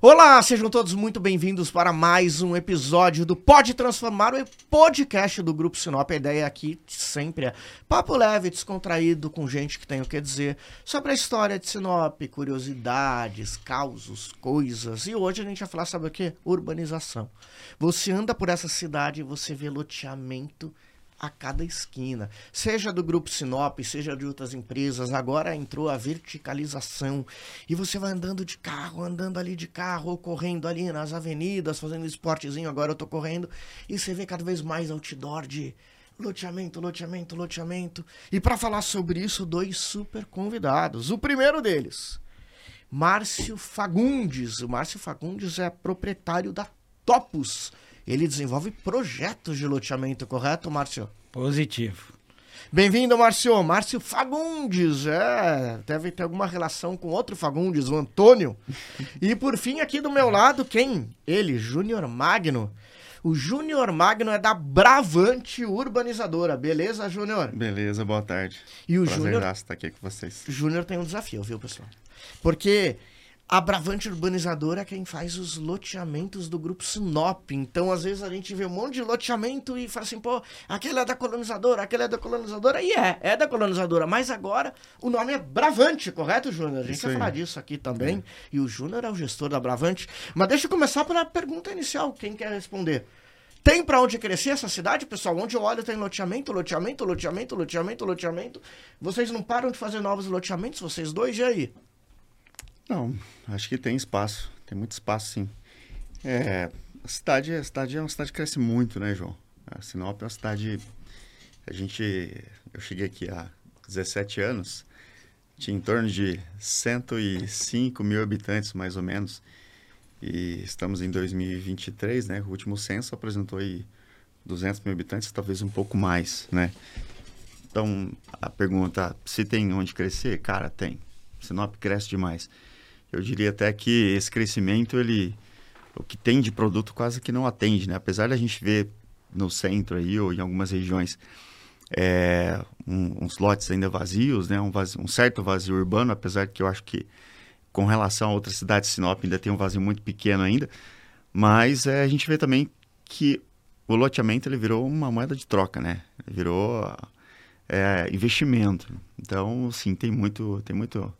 Olá, sejam todos muito bem-vindos para mais um episódio do Pode Transformar, o podcast do Grupo Sinop. A ideia aqui sempre é papo leve, descontraído, com gente que tem o que dizer sobre a história de Sinop, curiosidades, causos, coisas. E hoje a gente vai falar, sabe o que? Urbanização. Você anda por essa cidade e você vê loteamento a cada esquina. Seja do Grupo Sinop, seja de outras empresas, agora entrou a verticalização. E você vai andando de carro, andando ali de carro, ou correndo ali nas avenidas, fazendo esportezinho, agora eu tô correndo, e você vê cada vez mais outdoor de loteamento, loteamento, loteamento. E para falar sobre isso, dois super convidados. O primeiro deles, Márcio Fagundes. O Márcio Fagundes é proprietário da Topos ele desenvolve projetos de loteamento, correto, Márcio? Positivo. Bem-vindo, Márcio. Márcio Fagundes, é, deve ter alguma relação com outro Fagundes, o Antônio. E por fim, aqui do meu lado, quem? Ele, Júnior Magno. O Júnior Magno é da Bravante Urbanizadora. Beleza, Júnior? Beleza, boa tarde. E o Júnior estar aqui com vocês. Júnior tem um desafio, viu, pessoal? Porque a Bravante Urbanizadora é quem faz os loteamentos do grupo Sinop. Então, às vezes, a gente vê um monte de loteamento e fala assim, pô, aquele é da colonizadora, aquele é da colonizadora. E é, é da colonizadora. Mas agora o nome é Bravante, correto, Júnior? A gente vai falar disso aqui também. É. E o Júnior é o gestor da Bravante. Mas deixa eu começar pela pergunta inicial. Quem quer responder? Tem para onde crescer essa cidade, pessoal? Onde eu olho tem loteamento, loteamento, loteamento, loteamento, loteamento. Vocês não param de fazer novos loteamentos, vocês dois? E aí? Não, acho que tem espaço. Tem muito espaço, sim. É, a cidade, a cidade é uma cidade que cresce muito, né, João? A Sinop é uma cidade... A gente... Eu cheguei aqui há 17 anos. Tinha em torno de 105 mil habitantes, mais ou menos. E estamos em 2023, né? O último censo apresentou aí 200 mil habitantes, talvez um pouco mais, né? Então, a pergunta, se tem onde crescer? Cara, tem. Sinop cresce demais. Eu diria até que esse crescimento, ele, o que tem de produto quase que não atende, né? Apesar da gente ver no centro aí ou em algumas regiões é, um, uns lotes ainda vazios, né? Um, vazio, um, certo vazio urbano, apesar que eu acho que com relação a outras cidades, Sinop ainda tem um vazio muito pequeno ainda, mas é, a gente vê também que o loteamento ele virou uma moeda de troca, né? Virou é, investimento. Então, sim, tem muito, tem muito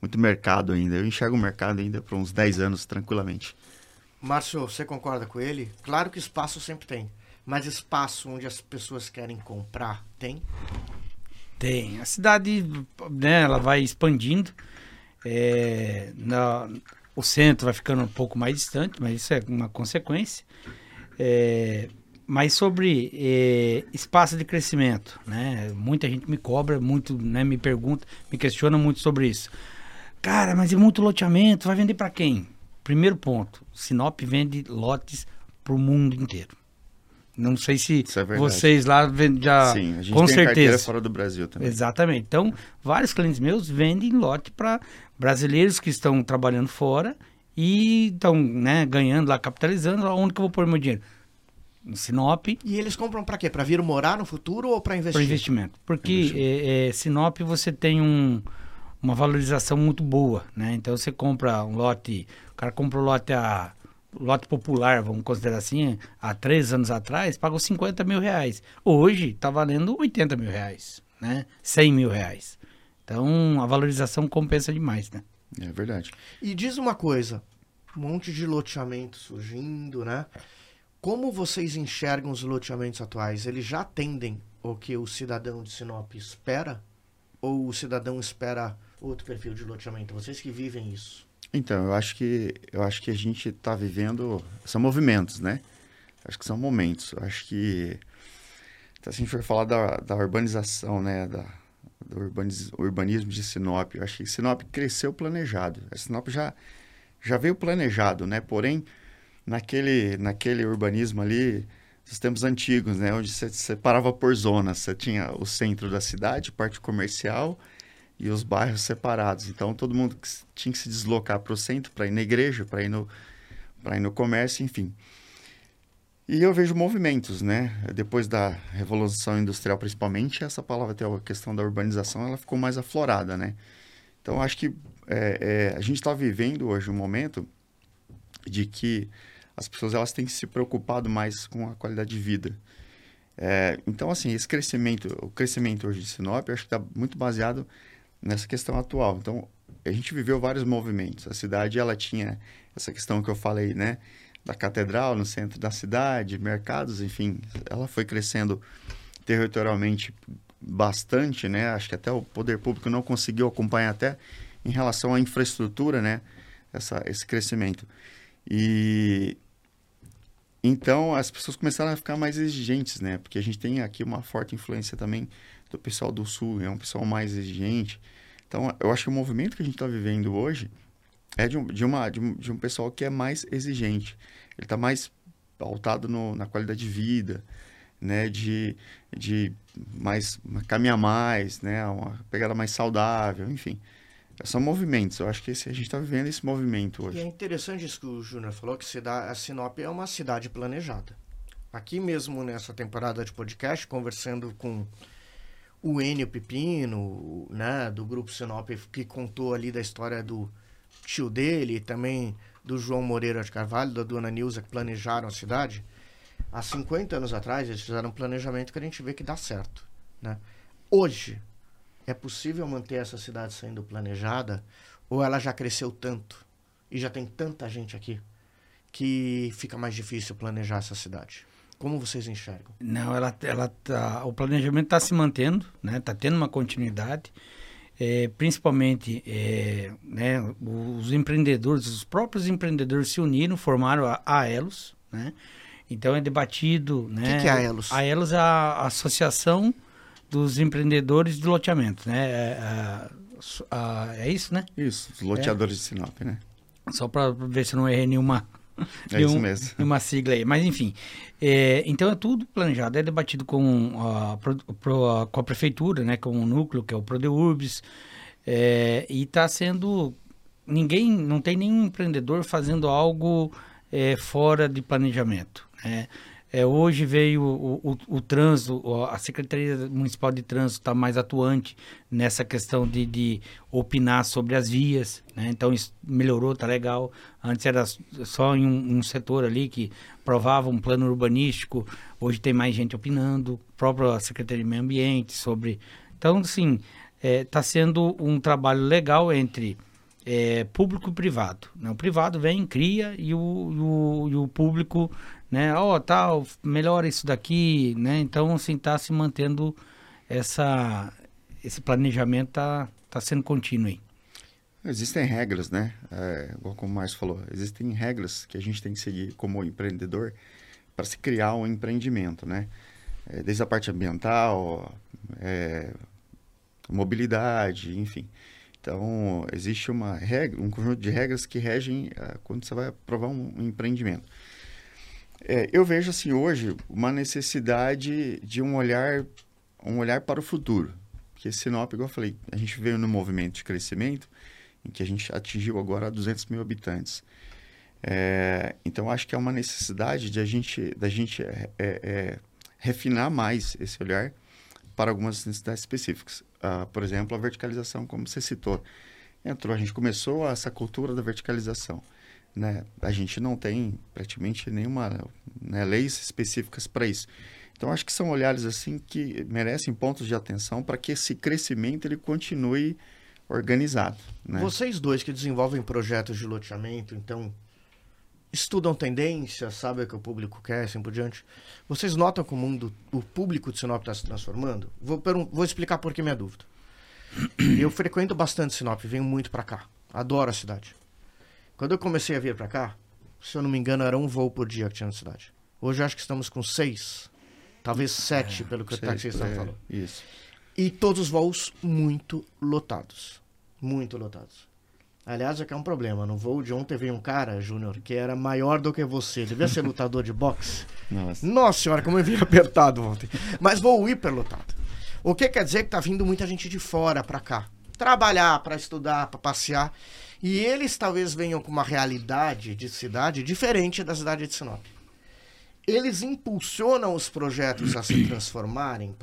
muito mercado ainda. Eu enxergo o mercado ainda por uns 10 anos tranquilamente. Márcio, você concorda com ele? Claro que espaço sempre tem, mas espaço onde as pessoas querem comprar tem? Tem. A cidade, né, ela vai expandindo. É, na, o centro vai ficando um pouco mais distante, mas isso é uma consequência. É, mas sobre é, espaço de crescimento, né? Muita gente me cobra, muito, né, me pergunta, me questiona muito sobre isso. Cara, mas é muito loteamento, vai vender para quem? Primeiro ponto, Sinop vende lotes para o mundo inteiro. Não sei se é vocês lá já Sim, a gente com tem certeza fora do Brasil também. Exatamente. Então, vários clientes meus vendem lote para brasileiros que estão trabalhando fora e estão né, ganhando lá, capitalizando. Onde que eu vou pôr meu dinheiro? No Sinop. E eles compram para quê? Para vir morar no futuro ou para investir? Para investimento. Porque investimento. É, é, Sinop você tem um uma valorização muito boa, né? Então você compra um lote, o cara compra um lote a lote popular, vamos considerar assim, há três anos atrás, pagou 50 mil reais. Hoje está valendo 80 mil reais, né? 100 mil reais. Então a valorização compensa demais, né? É verdade. E diz uma coisa, um monte de loteamento surgindo, né? Como vocês enxergam os loteamentos atuais? Eles já atendem o que o cidadão de Sinop espera? Ou o cidadão espera outro perfil de loteamento? Vocês que vivem isso. Então, eu acho que eu acho que a gente está vivendo são movimentos, né? Acho que são momentos. Acho que então, se a gente for falar da, da urbanização, né, da, do urbaniz, urbanismo de Sinop, eu acho que Sinop cresceu planejado. A Sinop já já veio planejado, né? Porém, naquele naquele urbanismo ali, dos tempos antigos, né, onde você separava por zonas, você tinha o centro da cidade, parte comercial, e os bairros separados. Então todo mundo tinha que se deslocar para o centro, para ir na igreja, para ir no para ir no comércio, enfim. E eu vejo movimentos, né? Depois da revolução industrial, principalmente, essa palavra até a questão da urbanização, ela ficou mais aflorada, né? Então acho que é, é, a gente está vivendo hoje um momento de que as pessoas elas têm se preocupado mais com a qualidade de vida. É, então, assim, esse crescimento, o crescimento hoje de Sinop, eu acho que está muito baseado nessa questão atual. Então, a gente viveu vários movimentos. A cidade, ela tinha essa questão que eu falei, né? Da catedral no centro da cidade, mercados, enfim. Ela foi crescendo territorialmente bastante, né? Acho que até o poder público não conseguiu acompanhar até em relação à infraestrutura, né? Essa, esse crescimento. E então as pessoas começaram a ficar mais exigentes, né? Porque a gente tem aqui uma forte influência também do pessoal do Sul, é um pessoal mais exigente. Então eu acho que o movimento que a gente está vivendo hoje é de um, de, uma, de, um, de um pessoal que é mais exigente. Ele está mais pautado no, na qualidade de vida, né? De, de mais caminhar mais, né? Uma pegada mais saudável, enfim. São movimentos. Eu acho que esse, a gente está vivendo esse movimento hoje. E é interessante isso que o Júnior falou, que a Sinop é uma cidade planejada. Aqui mesmo nessa temporada de podcast, conversando com o Enio Pepino, né, do grupo Sinop, que contou ali da história do tio dele também do João Moreira de Carvalho, da dona Nilza, que planejaram a cidade. Há 50 anos atrás, eles fizeram um planejamento que a gente vê que dá certo. Né? Hoje, é possível manter essa cidade sendo planejada ou ela já cresceu tanto e já tem tanta gente aqui que fica mais difícil planejar essa cidade? Como vocês enxergam? Não, ela, ela tá, o planejamento está se mantendo, né? Está tendo uma continuidade. É, principalmente é, né, os empreendedores, os próprios empreendedores se uniram, formaram a AELOS, né? Então é debatido, né? O que, que é a AELOS? A AELOS é a Associação dos empreendedores de loteamento, né? É, é, é isso, né? Isso, os loteadores é. de Sinop, né? Só para ver se não errei nenhuma, é isso mesmo. nenhuma sigla aí. Mas, enfim, é, então é tudo planejado, é debatido com a, pro, com a prefeitura, né? Com o núcleo, que é o Prodeurbis, é, e está sendo... Ninguém, não tem nenhum empreendedor fazendo algo é, fora de planejamento, né? É, hoje veio o, o, o, trânsito, a Secretaria Municipal de Trânsito está mais atuante nessa questão de, de opinar sobre as vias, né? então isso melhorou, tá legal. Antes era só em um, um, setor ali que provava um plano urbanístico, hoje tem mais gente opinando, própria Secretaria de Meio Ambiente sobre. Então, assim, está é, tá sendo um trabalho legal entre é, público e privado. Né? O privado vem, cria e o, e o, e o público né? Ó, oh, tal, melhora isso daqui, né? Então, assim, tá se mantendo essa esse planejamento tá tá sendo contínuo aí. Existem regras, né? É, igual como o Márcio falou, existem regras que a gente tem que seguir como empreendedor para se criar um empreendimento, né? É, desde a parte ambiental, é, mobilidade, enfim. Então, existe uma regra, um conjunto de regras que regem uh, quando você vai aprovar um empreendimento. É, eu vejo assim hoje uma necessidade de um olhar, um olhar para o futuro. Porque Sinop, igual eu falei, a gente veio no movimento de crescimento em que a gente atingiu agora 200 mil habitantes. É, então acho que é uma necessidade de a gente, da gente é, é, é refinar mais esse olhar para algumas necessidades específicas. Uh, por exemplo, a verticalização, como você citou, entrou, a gente começou essa cultura da verticalização né, a gente não tem praticamente nenhuma né, leis específicas para isso. Então acho que são olhares assim que merecem pontos de atenção para que esse crescimento ele continue organizado. Né? Vocês dois que desenvolvem projetos de loteamento, então estudam tendências, sabem o que o público quer, assim por diante. Vocês notam que o mundo, o público de Sinop está se transformando? Vou, vou explicar por que minha dúvida. Eu frequento bastante Sinop, venho muito para cá, adoro a cidade. Quando eu comecei a vir para cá, se eu não me engano, era um voo por dia que tinha na cidade. Hoje eu acho que estamos com seis, talvez sete, é, pelo que o taxista é, falou. Isso. E todos os voos muito lotados. Muito lotados. Aliás, aqui é um problema. No voo de ontem veio um cara, Júnior, que era maior do que você. Devia ser lutador de boxe. Nossa. Nossa senhora, como eu vi apertado ontem. Mas voo hiperlotado. O que quer dizer que tá vindo muita gente de fora para cá. Trabalhar, para estudar, para passear. E eles talvez venham com uma realidade de cidade diferente da cidade de Sinop. eles impulsionam os projetos a se transformarem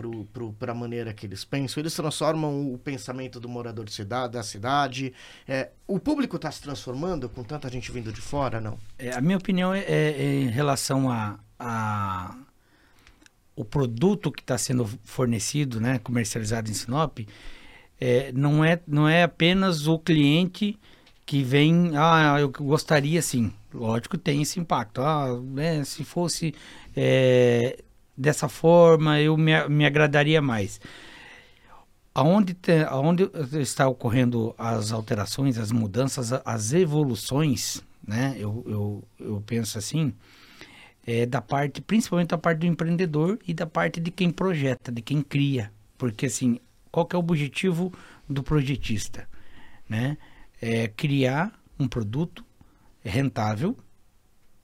para a maneira que eles pensam? Eles transformam o pensamento do morador de cidade, da cidade? É, o público está se transformando com tanta gente vindo de fora, não? É, a minha opinião é, é, é em relação a, a o produto que está sendo fornecido, né, comercializado em Sinop, é, não, é, não é apenas o cliente que vem, ah, eu gostaria sim. Lógico tem esse impacto. Ah, né, se fosse é, dessa forma, eu me, me agradaria mais. Aonde, te, aonde está ocorrendo as alterações, as mudanças, as evoluções, né? Eu, eu, eu penso assim, é da parte, principalmente da parte do empreendedor e da parte de quem projeta, de quem cria. Porque assim, qual que é o objetivo do projetista? Né? É criar um produto rentável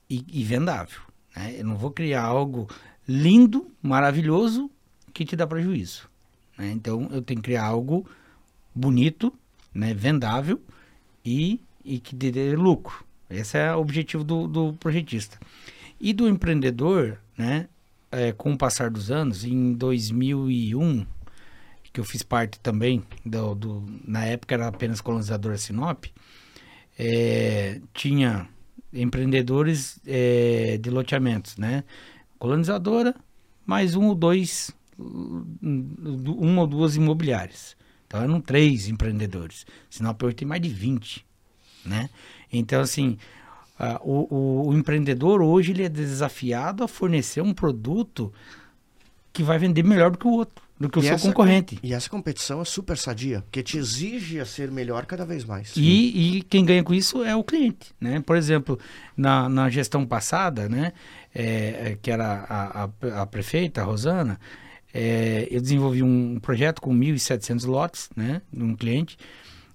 e, e vendável. Né? Eu não vou criar algo lindo, maravilhoso, que te dá prejuízo. Né? Então, eu tenho que criar algo bonito, né? vendável e, e que dê lucro. Esse é o objetivo do, do projetista. E do empreendedor, né? É, com o passar dos anos, em 2001, que eu fiz parte também, do, do na época era apenas colonizadora Sinop, é, tinha empreendedores é, de loteamentos, né? Colonizadora, mais um ou dois, uma ou duas imobiliárias. Então eram três empreendedores. Sinop hoje tem mais de 20, né? Então, assim, Uh, o, o, empreendedor hoje ele é desafiado a fornecer um produto que vai vender melhor do que o outro, do que e o seu concorrente. E essa competição é super sadia, porque te exige a ser melhor cada vez mais. E, e quem ganha com isso é o cliente, né? Por exemplo, na, na gestão passada, né, é, é que era a, a, a prefeita, a Rosana, é, eu desenvolvi um projeto com 1.700 lotes, né, de um cliente,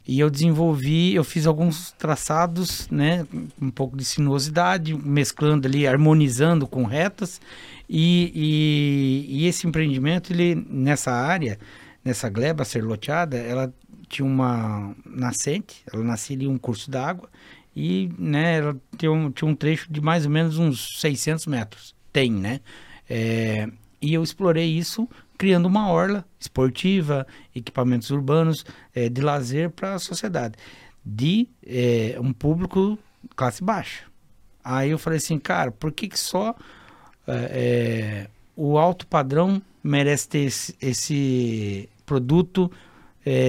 e eu desenvolvi, eu fiz alguns traçados, né, um pouco de sinuosidade, mesclando ali, harmonizando com retas. E, e, e esse empreendimento, ele nessa área, nessa gleba ser loteada, ela tinha uma nascente, ela nascia ali um curso d'água e, né, ela tinha um, tinha um trecho de mais ou menos uns 600 metros. Tem, né? É, e eu explorei isso criando uma orla esportiva, equipamentos urbanos é, de lazer para a sociedade, de é, um público classe baixa. Aí eu falei assim, cara, por que, que só é, o alto padrão merece ter esse, esse produto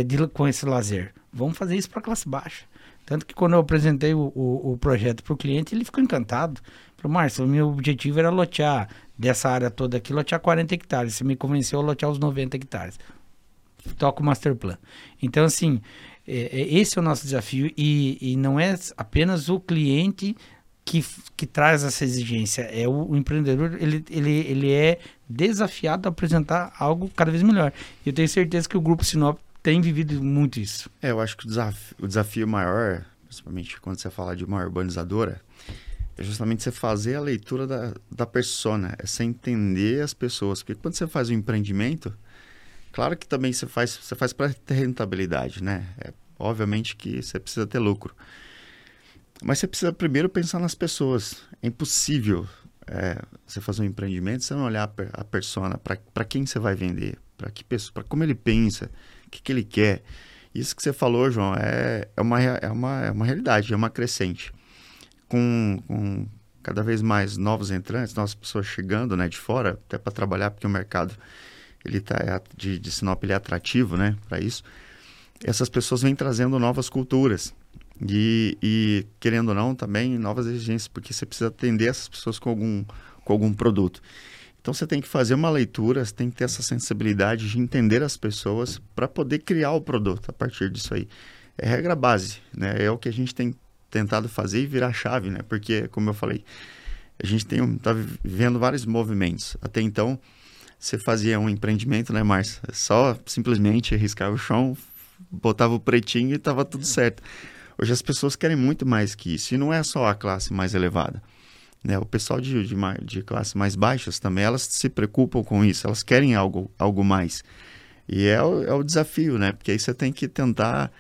de, com esse lazer? Vamos fazer isso para classe baixa. Tanto que quando eu apresentei o, o, o projeto para o cliente, ele ficou encantado. Falei, Márcio, o meu objetivo era lotear dessa área toda aqui, lotear 40 hectares. Você me convenceu a lotear os 90 hectares. Toca o master plan. Então, assim, é, é, esse é o nosso desafio e, e não é apenas o cliente que, que traz essa exigência. É o, o, empreendedor, ele, ele, ele é desafiado a apresentar algo cada vez melhor. E eu tenho certeza que o Grupo Sinop tem vivido muito isso. É, eu acho que o desafio, o desafio maior, principalmente quando você fala de uma urbanizadora, é justamente você fazer a leitura da, da persona, é você entender as pessoas. Porque quando você faz um empreendimento, claro que também você faz, você faz para ter rentabilidade, né? É, obviamente que você precisa ter lucro. Mas você precisa primeiro pensar nas pessoas. É impossível é, você fazer um empreendimento você não olhar a persona, para quem você vai vender, para que pessoa, para como ele pensa, o que, que ele quer. Isso que você falou, João, é, é, uma, é, uma, é uma realidade, é uma crescente com, com cada vez mais novos entrantes, novas pessoas chegando né, de fora, até para trabalhar, porque o mercado ele tá, é de, de Sinop ele é atrativo né, para isso. Essas pessoas vêm trazendo novas culturas. E, e, querendo ou não, também novas exigências, porque você precisa atender essas pessoas com algum, com algum produto. Então você tem que fazer uma leitura, você tem que ter essa sensibilidade de entender as pessoas para poder criar o produto a partir disso aí. É regra base, né? É o que a gente tem tentado fazer e virar chave, né? Porque, como eu falei, a gente tem tá vivendo vários movimentos. Até então, você fazia um empreendimento, né, Márcia? Só simplesmente riscava o chão, botava o pretinho e estava tudo certo. Hoje as pessoas querem muito mais que isso. E não é só a classe mais elevada. Né? O pessoal de, de, de classes mais baixas também, elas se preocupam com isso. Elas querem algo, algo mais. E é o, é o desafio, né? Porque aí você tem que tentar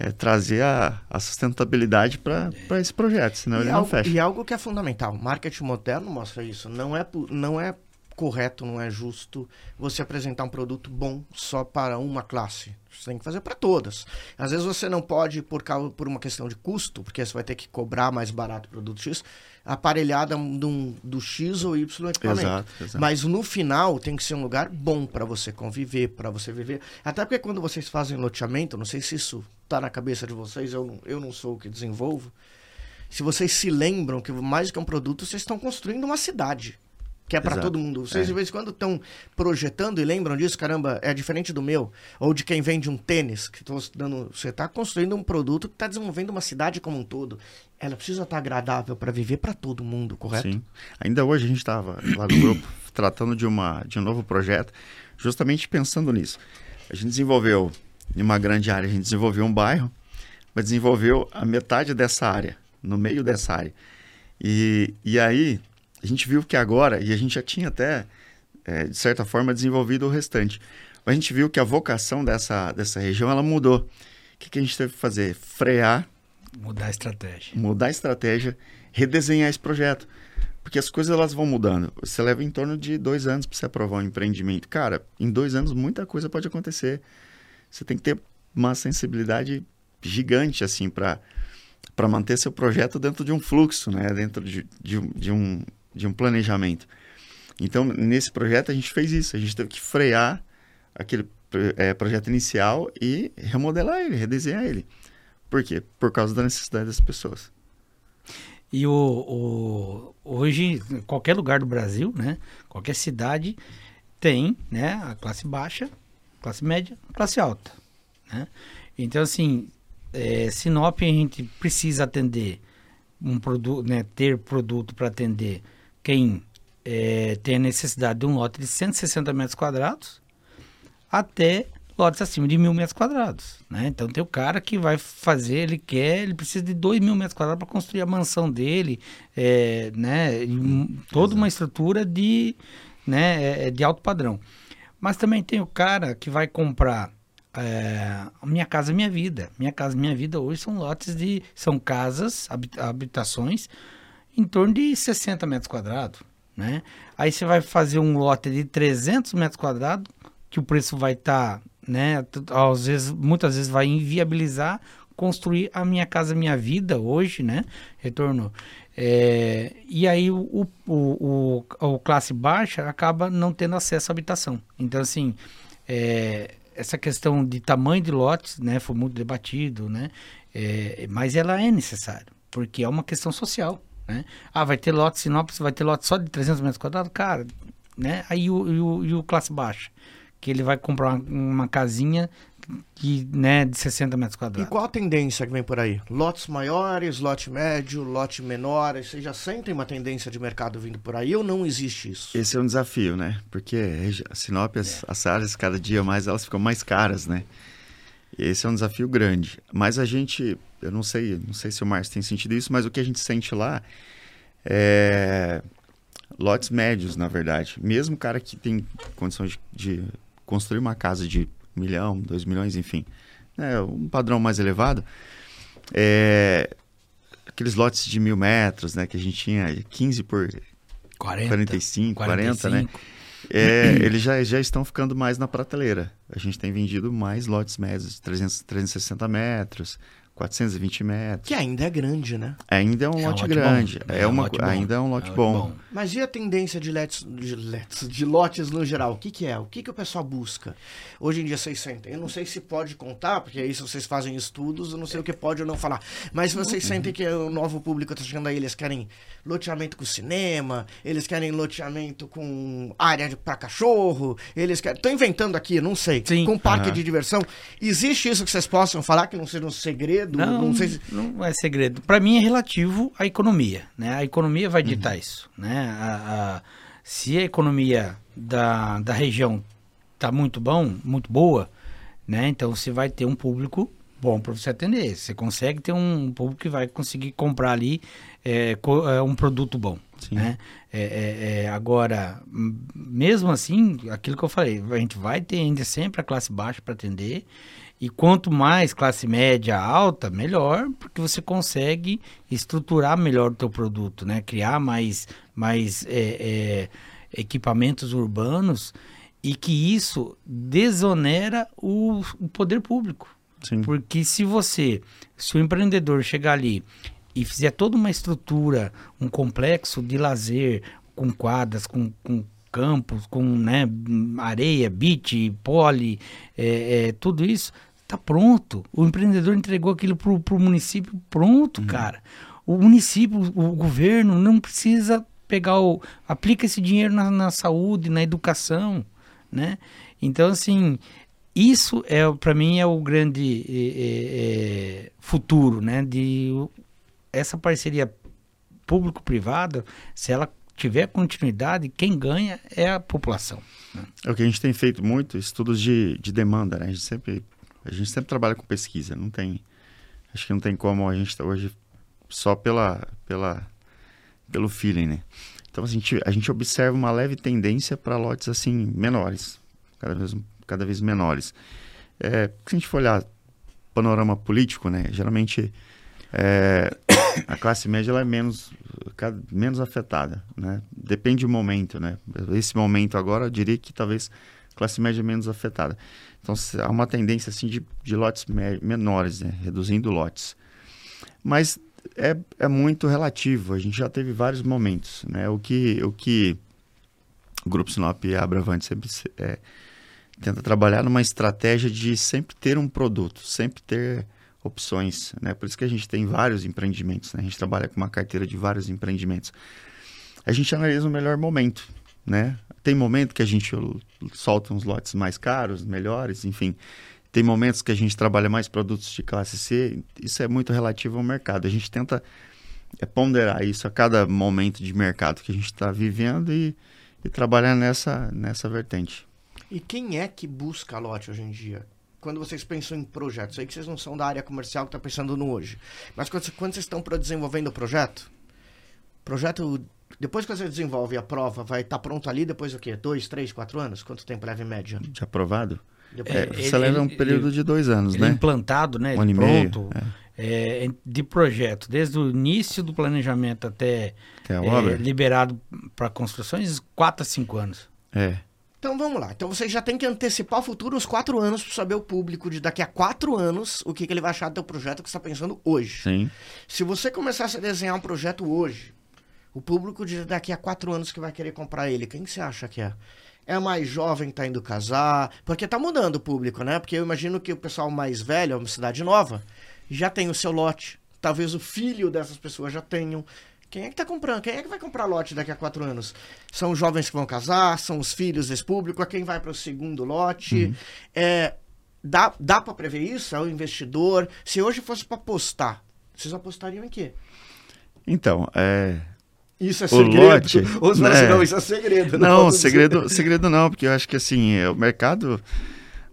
é, trazer a, a sustentabilidade para esse projeto, senão e ele algo, não fecha. E algo que é fundamental, marketing moderno mostra isso. Não é, não é correto, não é justo você apresentar um produto bom só para uma classe. Você tem que fazer para todas. Às vezes você não pode, por, causa, por uma questão de custo, porque você vai ter que cobrar mais barato o produto X, aparelhada do, do X ou Y equipamento. Exato, exato. Mas no final tem que ser um lugar bom para você conviver, para você viver. Até porque quando vocês fazem loteamento, não sei se isso está na cabeça de vocês, eu não, eu não sou o que desenvolvo. Se vocês se lembram que mais que um produto, vocês estão construindo uma cidade que é para todo mundo. Vocês é. de vez em quando estão projetando e lembram disso, caramba, é diferente do meu, ou de quem vende um tênis, que tô dando, você está construindo um produto que está desenvolvendo uma cidade como um todo. Ela precisa estar tá agradável para viver para todo mundo, correto? Sim. Ainda hoje a gente estava lá no grupo tratando de uma de um novo projeto, justamente pensando nisso. A gente desenvolveu em uma grande área, a gente desenvolveu um bairro, mas desenvolveu a metade dessa área, no meio dessa área. E, e aí a gente viu que agora, e a gente já tinha até, é, de certa forma, desenvolvido o restante, a gente viu que a vocação dessa, dessa região, ela mudou. O que, que a gente teve que fazer? Frear. Mudar a estratégia. Mudar a estratégia, redesenhar esse projeto. Porque as coisas elas vão mudando. Você leva em torno de dois anos para você aprovar um empreendimento. Cara, em dois anos muita coisa pode acontecer. Você tem que ter uma sensibilidade gigante assim para para manter seu projeto dentro de um fluxo, né? Dentro de, de, de um de um planejamento. Então, nesse projeto, a gente fez isso. A gente teve que frear aquele é, projeto inicial e remodelar ele, redesenhar ele. Por quê? Por causa da necessidade das pessoas. E o, o, hoje, qualquer lugar do Brasil, né? Qualquer cidade tem né, a classe baixa, classe média, classe alta. Né? Então, assim, é, Sinop a gente precisa atender um produto, né, ter produto para atender quem é, tem a necessidade de um lote de 160 metros quadrados até lotes acima de mil metros quadrados, né? Então tem o cara que vai fazer, ele quer, ele precisa de dois mil metros quadrados para construir a mansão dele, é, né? Toda uma estrutura de, né? É, é, de alto padrão. Mas também tem o cara que vai comprar é, Minha Casa Minha Vida. Minha Casa Minha Vida hoje são lotes de, são casas, habitações em torno de 60 metros quadrados, né? Aí você vai fazer um lote de 300 metros quadrados, que o preço vai estar, tá, né? Às vezes, muitas vezes vai inviabilizar construir a minha casa, minha vida hoje, né? Retorno. É, e aí o, o, o, o, classe baixa acaba não tendo acesso à habitação. Então, assim, é, essa questão de tamanho de lotes, né? Foi muito debatido, né? É, mas ela é necessária, porque é uma questão social. Né? Ah, vai ter lote Sinop, vai ter lote só de 300 metros quadrados? Cara, né? Aí o, e o, e o classe baixa, que ele vai comprar uma, uma casinha que, né, de 60 metros quadrados. E qual a tendência que vem por aí? Lotes maiores, lote médio, lote menor? Vocês já sentem uma tendência de mercado vindo por aí ou não existe isso? Esse é um desafio, né? Porque a Sinop, as, é. as áreas, cada dia mais, elas ficam mais caras, né? Esse é um desafio grande. Mas a gente, eu não sei, não sei se o Márcio tem sentido isso, mas o que a gente sente lá é lotes médios, na verdade. Mesmo o cara que tem condição de, de construir uma casa de um milhão, dois milhões, enfim, né, um padrão mais elevado, é, aqueles lotes de mil metros, né, que a gente tinha 15 por 40, 45, 45. 40, né? É, eles já, já estão ficando mais na prateleira. A gente tem vendido mais lotes médios, 300, 360 metros, 420 metros. Que ainda é grande, né? Ainda é um, é lote, um lote, grande. É, é uma, lote ainda é um lote, é bom. bom. Mas e a tendência de, lets, de, lets, de lotes no geral? O que, que é? O que, que o pessoal busca? Hoje em dia vocês sentem. Eu não sei se pode contar, porque aí se vocês fazem estudos, eu não sei o que pode ou não falar. Mas vocês uhum. sentem que o novo público está chegando aí, eles querem loteamento com cinema, eles querem loteamento com área para cachorro, eles querem. Estou inventando aqui, não sei. Sim. Com parque uhum. de diversão. Existe isso que vocês possam falar, que não seja um segredo? Segredo? Não, não, se... não é segredo. Para mim é relativo à economia, né? A economia vai ditar uhum. isso, né? A, a, se a economia da, da região tá muito bom, muito boa, né? Então você vai ter um público bom para você atender. Você consegue ter um público que vai conseguir comprar ali é, é um produto bom. Sim. Né? É, é, é, agora, mesmo assim, aquilo que eu falei, a gente vai ter ainda sempre a classe baixa para atender E quanto mais classe média alta, melhor, porque você consegue estruturar melhor o teu produto, né? Criar mais, mais é, é, equipamentos urbanos e que isso desonera o, o poder público. Sim. Porque se você, se o empreendedor chegar ali e fizer toda uma estrutura, um complexo de lazer, com quadras, com, com campos, com né, areia, beach, pole, é, é, tudo isso, tá pronto. O empreendedor entregou aquilo pro, pro município pronto, uhum. cara. O município, o governo não precisa pegar o... aplica esse dinheiro na, na saúde, na educação, né? Então, assim, isso é para mim é o grande é, é, futuro, né? De essa parceria público-privada, se ela tiver continuidade, quem ganha é a população. Né? É o que a gente tem feito muito, estudos de, de demanda, né? A gente sempre a gente sempre trabalha com pesquisa, não tem acho que não tem como a gente tá hoje só pela pela pelo feeling, né? Então a gente a gente observa uma leve tendência para lotes assim menores, cada vez cada vez menores. É, se a gente for olhar panorama político, né? Geralmente é, a classe média ela é menos, menos afetada, né? Depende do momento, né? Esse momento agora, eu diria que talvez classe média menos afetada. Então, há uma tendência, assim, de, de lotes menores, né? Reduzindo lotes. Mas é, é muito relativo, a gente já teve vários momentos, né? O que o, que o Grupo Sinop e a Abravante sempre é, tenta trabalhar numa estratégia de sempre ter um produto, sempre ter opções, né? Por isso que a gente tem vários empreendimentos, né? A gente trabalha com uma carteira de vários empreendimentos. A gente analisa o melhor momento, né? Tem momento que a gente solta uns lotes mais caros, melhores, enfim. Tem momentos que a gente trabalha mais produtos de classe C. Isso é muito relativo ao mercado. A gente tenta é, ponderar isso a cada momento de mercado que a gente está vivendo e, e trabalhar nessa, nessa vertente. E quem é que busca lote hoje em dia? quando vocês pensam em projetos, sei que vocês não são da área comercial que está pensando no hoje, mas quando, quando vocês estão desenvolvendo o projeto, projeto, depois que você desenvolve a prova, vai estar tá pronto ali depois do quê? Dois, três, quatro anos? Quanto tempo leva em média? De aprovado? É, você ele, leva um período ele, de dois anos, ele né? implantado, né? Um ano pronto. Meio, é. É, de projeto, desde o início do planejamento até, até a obra? É, liberado para construções, quatro a cinco anos. É. Então vamos lá. Então você já tem que antecipar o futuro uns quatro anos para saber o público de daqui a quatro anos o que, que ele vai achar do teu projeto que você está pensando hoje. Sim. Se você começasse a desenhar um projeto hoje, o público de daqui a quatro anos que vai querer comprar ele, quem você acha que é? É mais jovem que tá indo casar? Porque tá mudando o público, né? Porque eu imagino que o pessoal mais velho, é uma cidade nova, já tem o seu lote. Talvez o filho dessas pessoas já tenham. Quem é que tá comprando? Quem é que vai comprar lote daqui a quatro anos? São os jovens que vão casar? São os filhos desse público? É quem vai para o segundo lote? Uhum. É, dá dá para prever isso? É o investidor? Se hoje fosse para apostar, vocês apostariam em quê? Então, é, isso é o segredo. Lote, Ou assim, né? não, isso é segredo. Não, não segredo, segredo não, porque eu acho que assim, é, o mercado,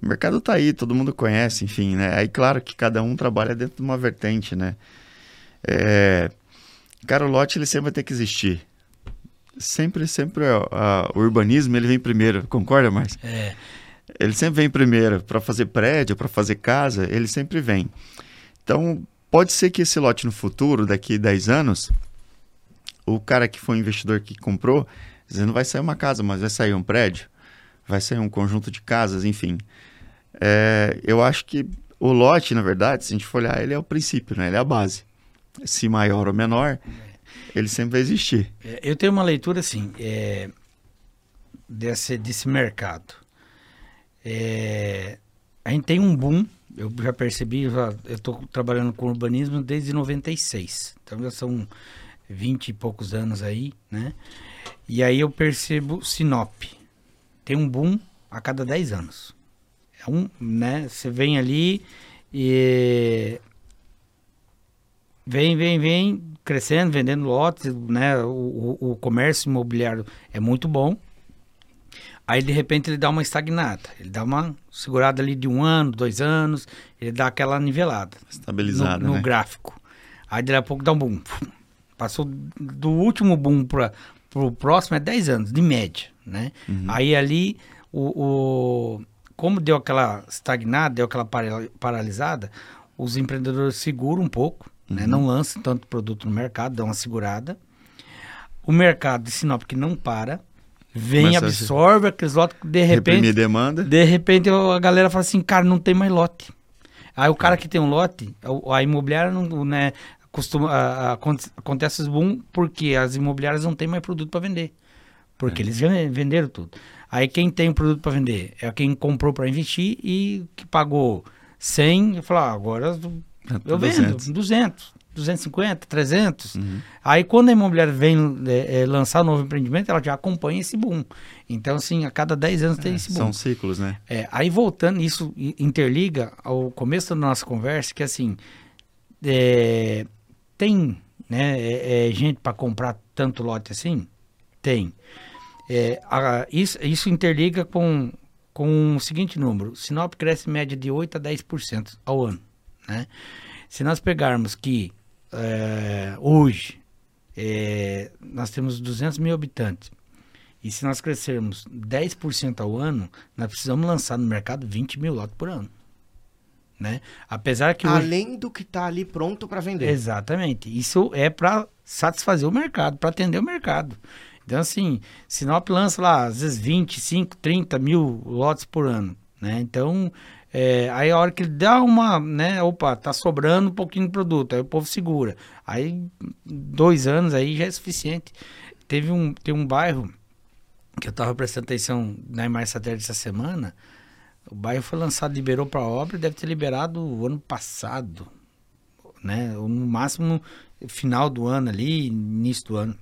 o mercado tá aí, todo mundo conhece, enfim, né? Aí claro que cada um trabalha dentro de uma vertente, né? É, Cara, o lote ele sempre vai ter que existir. Sempre, sempre a, o urbanismo ele vem primeiro, concorda, mais? É. Ele sempre vem primeiro para fazer prédio, para fazer casa, ele sempre vem. Então, pode ser que esse lote no futuro, daqui 10 anos, o cara que foi investidor que comprou, não vai sair uma casa, mas vai sair um prédio, vai sair um conjunto de casas, enfim. É, eu acho que o lote, na verdade, se a gente for olhar, ele é o princípio, né? ele é a base se maior ou menor, ele sempre vai existir. É, eu tenho uma leitura assim, é, desse, desse mercado. É, a gente tem um boom, eu já percebi, eu estou trabalhando com urbanismo desde 96, então já são 20 e poucos anos aí, né? E aí eu percebo Sinop, tem um boom a cada 10 anos. É um, né? Você vem ali e vem, vem, vem crescendo, vendendo lotes, né? O, o, o, comércio imobiliário é muito bom. Aí de repente ele dá uma estagnada, ele dá uma segurada ali de um ano, dois anos, ele dá aquela nivelada. Estabilizada, no, no né? gráfico. Aí daqui a pouco dá um boom. Passou do último boom para o próximo é 10 anos, de média, né? Uhum. Aí ali o, o como deu aquela estagnada, deu aquela para- paralisada, os empreendedores seguram um pouco, né? não lançam tanto produto no mercado, dão uma segurada. O mercado de Sinop que não para, vem, Começa absorve aqueles lotes, de repente, Reprimir demanda. de repente a galera fala assim, cara, não tem mais lote. Aí o cara que tem um lote, a, a imobiliária não, né, costuma, a- a- aconte- acontece esse boom porque as imobiliárias não têm mais produto para vender. Porque eles já venderam tudo. Aí quem tem o produto para vender é quem comprou para investir e que pagou 100, e falou, ah, agora eu vendo 200. 200, 250, 300. Aí quando a imobiliária vem é, é, lançar um novo empreendimento, ela já acompanha esse boom. Então, assim, a cada 10 anos tem esse boom. São ciclos, né? É, aí voltando, isso interliga ao começo da nossa conversa, que assim, é, tem né, é, é, gente para comprar tanto lote assim? Tem. É, a- isso, isso interliga com, com o seguinte número: Sinop cresce em média de 8% a 10% ao ano. Né? Se nós pegarmos que é, hoje é, nós temos 200 mil habitantes, e se nós crescermos 10% ao ano, nós precisamos lançar no mercado 20 mil lotes por ano. Né? Apesar que hoje... Além do que tá ali pronto para vender. Exatamente. Isso é para satisfazer o mercado, para atender o mercado. Então, assim, Sinop lança lá, às vezes, 25, 30 mil lotes por ano. Né? Então, é, aí a hora que ele dá uma, né, opa, tá sobrando um pouquinho de produto, aí o povo segura. Aí, dois anos aí já é suficiente. Teve um, tem um bairro que eu estava prestando atenção na imagem satélite essa semana, o bairro foi lançado, liberou para obra, deve ter liberado o ano passado, né? Ou no máximo no final do ano ali, início do ano.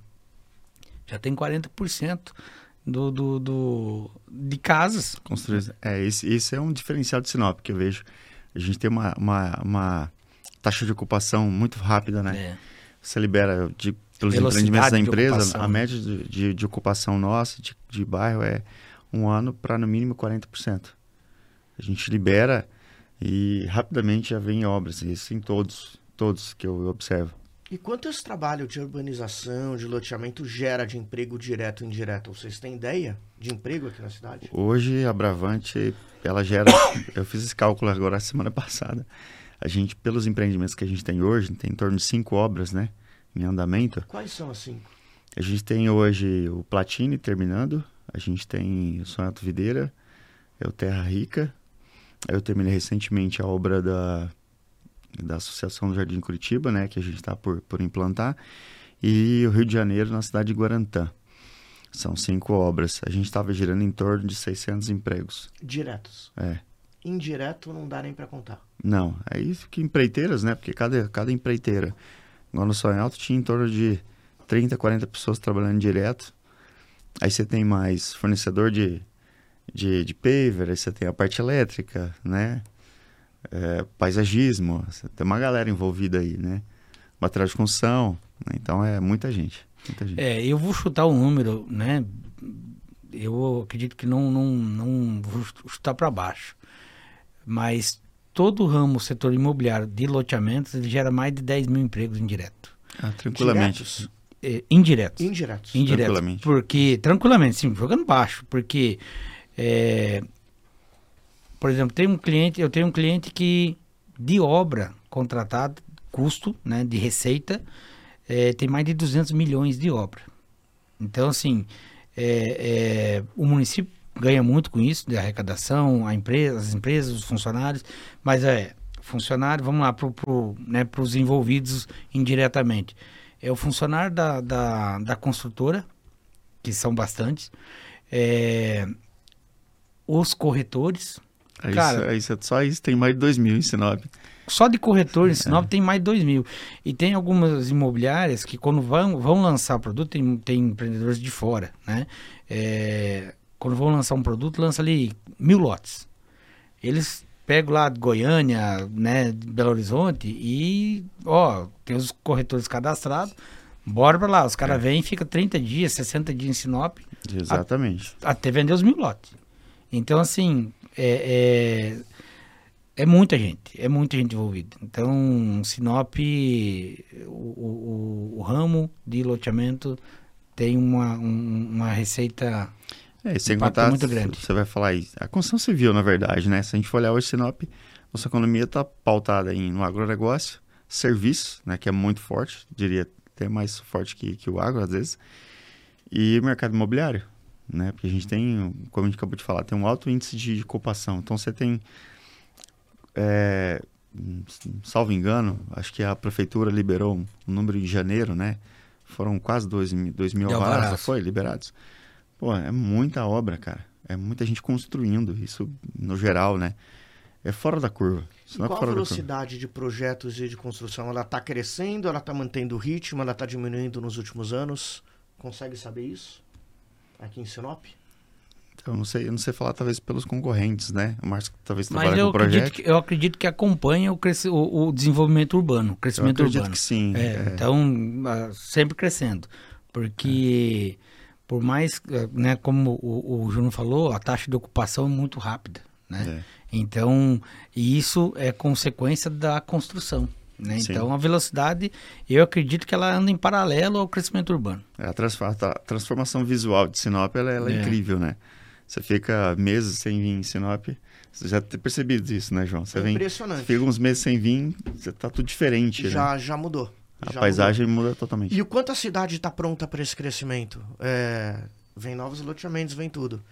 Já tem 40% do, do, do, de casas. Construídos. É, esse, esse é um diferencial de Sinop que eu vejo. A gente tem uma, uma, uma taxa de ocupação muito rápida, né? É. Você libera de, pelos Velocidade empreendimentos da empresa, a média de, de, de ocupação nossa, de, de bairro, é um ano para no mínimo 40%. A gente libera e rapidamente já vem obras, isso em todos, todos que eu observo. E quanto esse trabalho de urbanização, de loteamento gera de emprego direto e indireto? Vocês têm ideia de emprego aqui na cidade? Hoje a Bravante, ela gera, eu fiz esse cálculo agora semana passada, a gente, pelos empreendimentos que a gente tem hoje, tem em torno de cinco obras, né, em andamento. Quais são as cinco? A gente tem hoje o Platine terminando, a gente tem o Sonato Videira, é o Terra Rica, eu terminei recentemente a obra da, da Associação do Jardim Curitiba, né, que a gente está por, por implantar, e o Rio de Janeiro na cidade de Guarantã. São cinco obras. A gente estava girando em torno de 600 empregos. Diretos. É. Indireto não dá nem para contar. Não, é isso que empreiteiras, né? Porque cada, cada empreiteira, igual no Sonho Alto, tinha em torno de 30, 40 pessoas trabalhando direto. Aí você tem mais fornecedor de, de, de paver, aí você tem a parte elétrica, né? É, paisagismo, você tem uma galera envolvida aí, né? Material de construção, né? então é muita gente. Muita gente. É, eu vou chutar um número, né? Eu acredito que não, não, não vou chutar para baixo. Mas todo o ramo, setor imobiliário de loteamentos, ele gera mais de 10 mil empregos indiretos. Ah, tranquilamente. Diretos? É, indiretos. Indiretos. Indireto. Tranquilamente. Porque, tranquilamente, sim, jogando baixo. Porque, é, por exemplo, tem um cliente, eu tenho um cliente que, de obra contratada, custo, né, de receita, é, tem mais de 200 milhões de obra. Então, assim, é, é, o município ganha muito com isso, de arrecadação, a empresa, as empresas, os funcionários, mas é, funcionário, vamos lá, para pro, né, os envolvidos indiretamente. É o funcionário da, da, da construtora, que são bastantes, é, os corretores, Aí, Cara- isso, aí, só isso tem mais de 2 mil em Sinop. só de corretor em Sinop tem mais de 2 mil. E tem algumas imobiliárias que quando vão, vão lançar produto, tem, tem empreendedores de fora, né? É, quando vão lançar um produto, lança ali mil lotes. Eles pegam lá de Goiânia, né, de Belo Horizonte e, ó, tem os corretores cadastrados, bora pra lá. Os caras vêm e ficam 30 dias, 60 dias em Sinop, Exatamente. até vender os mil lotes. Então, assim, é, é, é muita gente, é muita gente envolvida. Então, Sinop, o, o, o ramo de loteamento tem uma, um- uma receita É, sem contar, muito grande. você vai falar aí, a construção civil, na verdade, né? Se a gente for olhar hoje Sinop, nossa economia está pautada em, no agronegócio, serviço, né? Que é muito forte, diria até mais forte que, que o agro, às vezes, e mercado imobiliário, né? Porque a gente tem, como a gente acabou de falar, tem um alto índice de, de ocupação. Então, você tem, é, salvo engano, acho que a prefeitura liberou um, número em janeiro, né? Foram quase 2 mil, dois mil De alvarás, foi, liberados. Pô, é muita obra, cara. É muita gente construindo, isso no geral, né? É fora da curva. E Sinop qual a fora da curva. velocidade de projetos e de construção? Ela está crescendo, ela está mantendo o ritmo, ela está diminuindo nos últimos anos? Consegue saber isso? Aqui em Sinop? Então, eu não sei, eu não sei falar talvez pelos concorrentes, né? O Márcio talvez Mas trabalhe eu com acredito, projeto. que, eu acredito que acompanha o, cresci- o- o desenvolvimento urbano, o Eu crescimento acredito urbano. que sim. É, é. Então, sempre crescendo. Porque, por mais, ah, né, como o, o Júnior falou, a taxa de ocupação é muito rápida. Né? É. Então, e isso é consequência da construção. Né? Então, a velocidade, eu acredito que ela anda em paralelo ao crescimento urbano. É, A, transformação visual de Sinop ela, ela é, É. incrível, né? Você fica meses sem vir em Sinop. Você já tem percebido isso, né, João? Você É vem, você impressionante. fica uns meses sem vir, você tá tudo diferente, né? Já, já mudou. A Já paisagem muda totalmente. mudou. E o quanto a cidade está pronta para esse crescimento? É, vem novos loteamentos, vem tudo.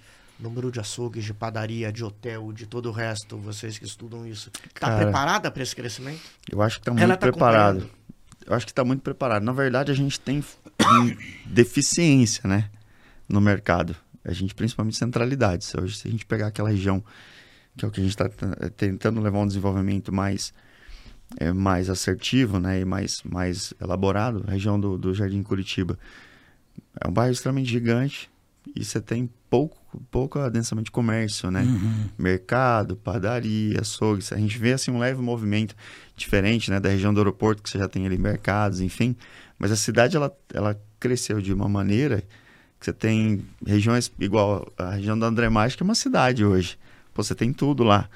Número de açougues, de padaria, de hotel, de todo o resto, vocês que estudam isso. Está preparada para esse crescimento? Eu acho que está muito tá preparado. Eu acho que está muito preparado. Na verdade, a gente tem deficiência, né? No mercado. A gente, principalmente centralidades. Hoje, se a gente pegar aquela região, que é o que a gente está tentando levar um desenvolvimento mais, é, mais assertivo, né? E mais, mais elaborado, a região do, do Jardim Curitiba. É um bairro extremamente gigante e você tem pouco, pouco adensamento de comércio, né? mercado, padaria, açougue. A gente vê assim um leve movimento diferente, né, da região do aeroporto que você já tem ali mercados, enfim. Mas a cidade ela, ela cresceu de uma maneira que você tem regiões igual a região da André Maggi, que é uma cidade hoje. Pô, você tem tudo lá,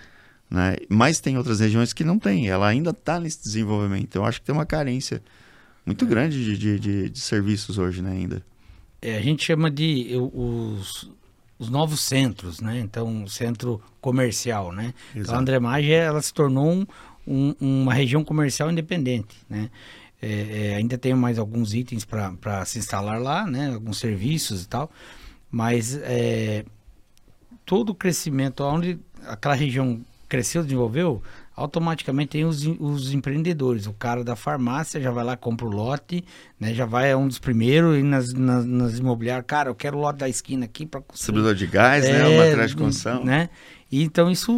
né? Mas tem outras regiões que não tem. Ela ainda está nesse desenvolvimento. Eu acho que tem uma carência muito grande de, de, de- de serviços hoje, né, ainda. É, a gente chama de os, os novos centros, né? Então, centro comercial, né? Então, Exato. a André Maggi, ela se tornou um- um- uma região comercial independente, né? É, é, ainda tem mais alguns itens para se instalar lá, né? Alguns serviços e tal, mas é, todo o crescimento, onde aquela região cresceu, desenvolveu, automaticamente tem os, os empreendedores. O cara da farmácia já vai lá, compra o lote, né? Já vai é um dos primeiros e nas, nas, nas imobiliárias, cara, eu quero o lote da esquina aqui para Distribuidor de gás, né? O é, material de construção. Né? E então isso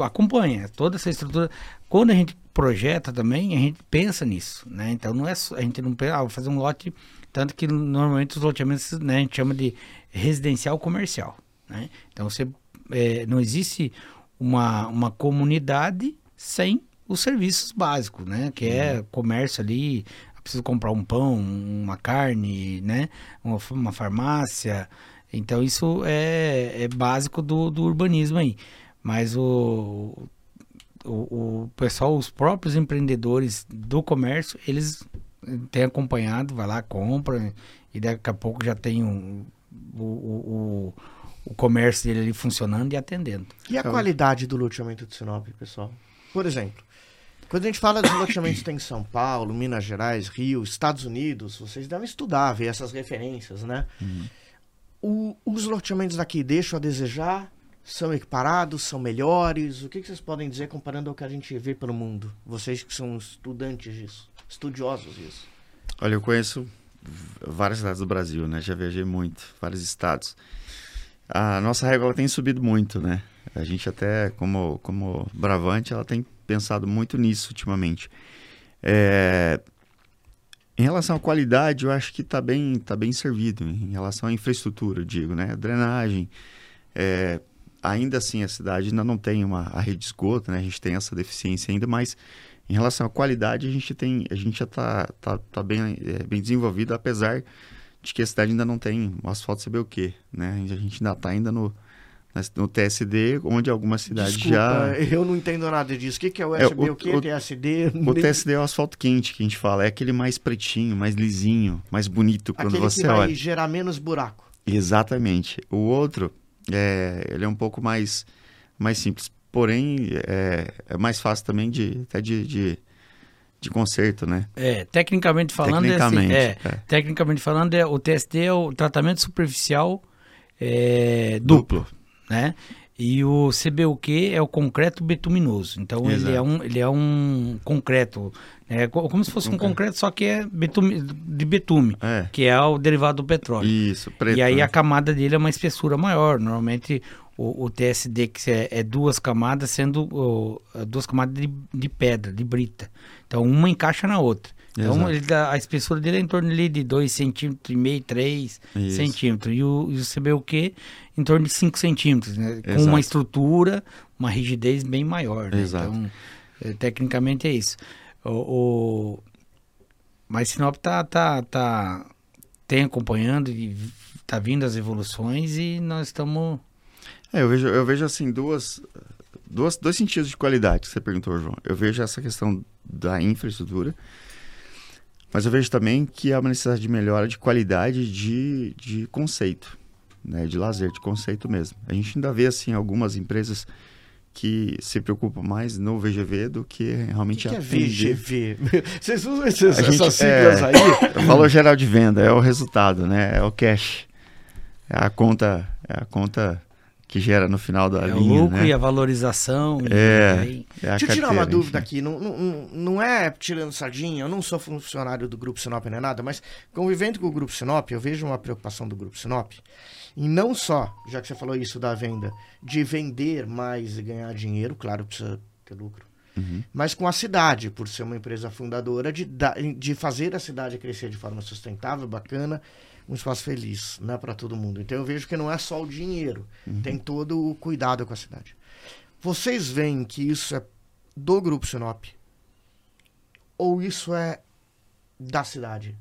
acompanha toda essa estrutura. Quando a gente projeta também, a gente pensa nisso, né? Então não é a gente não pensa, ah, vou fazer um lote, tanto que normalmente os loteamentos, né, a gente chama de residencial comercial, né? Então você é, não existe uma, uma comunidade sem os serviços básicos, né? Que é comércio ali, preciso comprar um pão, uma carne, né? Uma, uma farmácia. Então isso é, é básico do, do urbanismo aí. Mas o, o, o pessoal, os próprios empreendedores do comércio, eles têm acompanhado, vai lá, compra e daqui a pouco já tem um, o, o, o, o comércio dele ali funcionando e atendendo. E a Então- qualidade do loteamento de Sinop, pessoal? Por exemplo, quando a gente fala dos loteamentos tem em São Paulo, Minas Gerais, Rio, Estados Unidos, vocês devem estudar, ver essas referências, né? O- os loteamentos daqui deixam a desejar? São equiparados? São melhores? O que, que vocês podem dizer comparando ao que a gente vê pelo mundo? Vocês que são estudantes disso, estudiosos disso. Olha, eu conheço várias cidades do Brasil, né? Já viajei muito, vários estados. A nossa régua tem subido muito, né? A gente até, como, como Bravante, ela tem pensado muito nisso ultimamente. É, Em relação à qualidade, eu acho que está bem, tá bem servido. Em relação à infraestrutura, eu digo, né? Drenagem. é, Ainda assim, a cidade ainda não tem uma a rede de esgoto, né? A gente tem essa deficiência ainda, mas em relação à qualidade, a gente tem, a gente já está tá, tá bem, é, bem desenvolvido, apesar de que a cidade ainda não tem o asfalto saber o quê, né? A gente ainda está ainda no, no TSD, onde algumas cidades Desculpa, já... eu não entendo nada disso. O que, que é o É, USB? o- o, que é o- TSD? O TSD é o asfalto quente que a gente fala, é aquele mais pretinho, mais lisinho, mais bonito quando Aquele você que vai olha. gerar menos buraco. Exatamente. O outro, é, ele é um pouco mais, mais simples. Porém, é, é mais fácil também de, até de, de, de conserto, né? É, tecnicamente falando, Tecnicamente, é assim, é, é. tecnicamente falando, é, o TSD é o tratamento superficial é, duplo, né? E o CBUQ é o concreto betuminoso. Então ele é um, ele é um concreto, é co- como se fosse um Concreto. só que é betume, de betume, É. que é o derivado do petróleo. Isso, preto. e aí né? a camada dele é uma espessura maior. Normalmente o, o TSD que é, é duas camadas, sendo duas camadas de, de pedra, de brita. Então uma encaixa na outra. Então ele dá- a espessura dele é em torno ali de 2 centímetros e meio, 3 Isso. centímetros. E o, e o CBUQ em torno de 5 centímetros, né? Com Exato. uma estrutura, uma rigidez bem maior. Né? Exato. Então, é, tecnicamente é isso. O, o... Mas Sinop tá, tá, tá, tem acompanhando e tá vindo as evoluções e nós estamos... É, eu vejo, eu vejo assim duas, duas, dois sentidos de qualidade que você perguntou, João. Eu vejo essa questão da infraestrutura, mas eu vejo também que há uma necessidade de melhora de qualidade de, de conceito, né, de lazer, de conceito mesmo. A gente ainda vê assim algumas empresas que se preocupam mais no VGV do que realmente que, que é. VGV? Vocês usam esses, A gente- essas siglas é, aí? O valor geral de venda é o resultado, né? É o cash. É a conta, é a conta que gera no final da É o linha, lucro né? e a valorização. e É. É a Deixa eu tirar uma dúvida enfim. aqui. Não, não, não- é tirando sardinha, eu não sou funcionário do Grupo Sinop nem nada, mas convivendo com o Grupo Sinop, eu vejo uma preocupação do Grupo Sinop em não só, já que você falou isso da venda, de vender mais e ganhar dinheiro, claro, precisa ter lucro, Uhum. mas com a cidade, por ser uma empresa fundadora, de, de fazer a cidade crescer de forma sustentável, bacana, um espaço feliz, né, para todo mundo. Então eu vejo que não é só o dinheiro, tem todo o cuidado com a cidade. Vocês veem que isso é do Grupo Sinop? Ou isso é da cidade?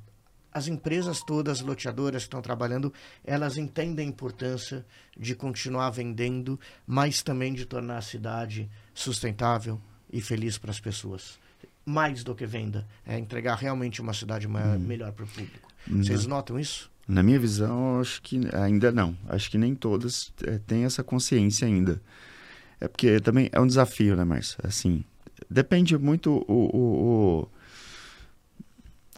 As empresas todas, loteadoras que estão trabalhando, elas entendem a importância de continuar vendendo, mas também de tornar a cidade sustentável e feliz para as pessoas. Mais do que venda, é entregar realmente uma cidade ma- melhor para o público. Vocês notam isso? Na minha visão, acho que ainda não. Acho que nem todas eh, têm essa consciência ainda. É porque também é um desafio, né, Márcio? Assim, depende muito o, o- o-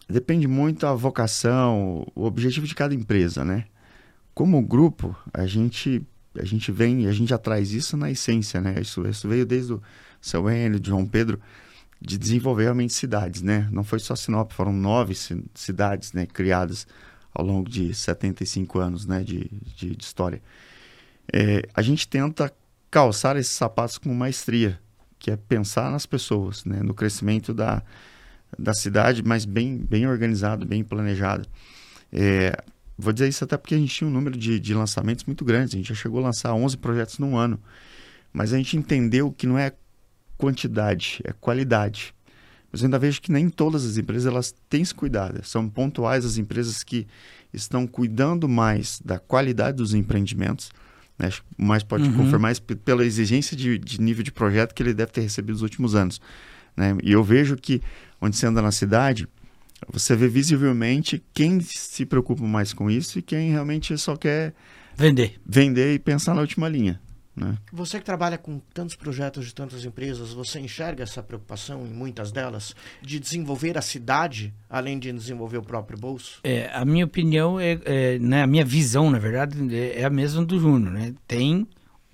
depende muito a vocação, o objetivo de cada empresa, né? Como grupo, a gente a gente vem, a gente já traz isso na essência, né? Isso, isso veio desde o seu Hélio, de João Pedro, de desenvolver realmente cidades, né? Não foi só Sinop, foram nove ci- cidades, né, criadas ao longo de 75 anos, né, de, de, de história. É, a gente tenta calçar esses sapatos com maestria, que é pensar nas pessoas, né, no crescimento da, da cidade, mas bem, bem organizado, bem planejado. É, vou dizer isso até porque a gente tinha um número de, de lançamentos muito grande, a gente já chegou a lançar 11 projetos num ano, mas a gente entendeu que não é quantidade, é qualidade. Mas ainda vejo que nem todas as empresas elas têm esse cuidado. São pontuais as empresas que estão cuidando mais da qualidade dos empreendimentos. Né? Mais pode Uhum. confirmar isso p- pela exigência de, de nível de projeto que ele deve ter recebido nos últimos anos. Né? E eu vejo que onde você anda na cidade, você vê visivelmente quem se preocupa mais com isso e quem realmente só quer Vender. vender e pensar na última linha. Né? Você que trabalha com tantos projetos de tantas empresas, você enxerga essa preocupação em muitas delas de desenvolver a cidade, além de desenvolver o próprio bolso? É, a minha opinião é, é, né, a minha visão, na verdade, é, é a mesma do Júnior, né? Tem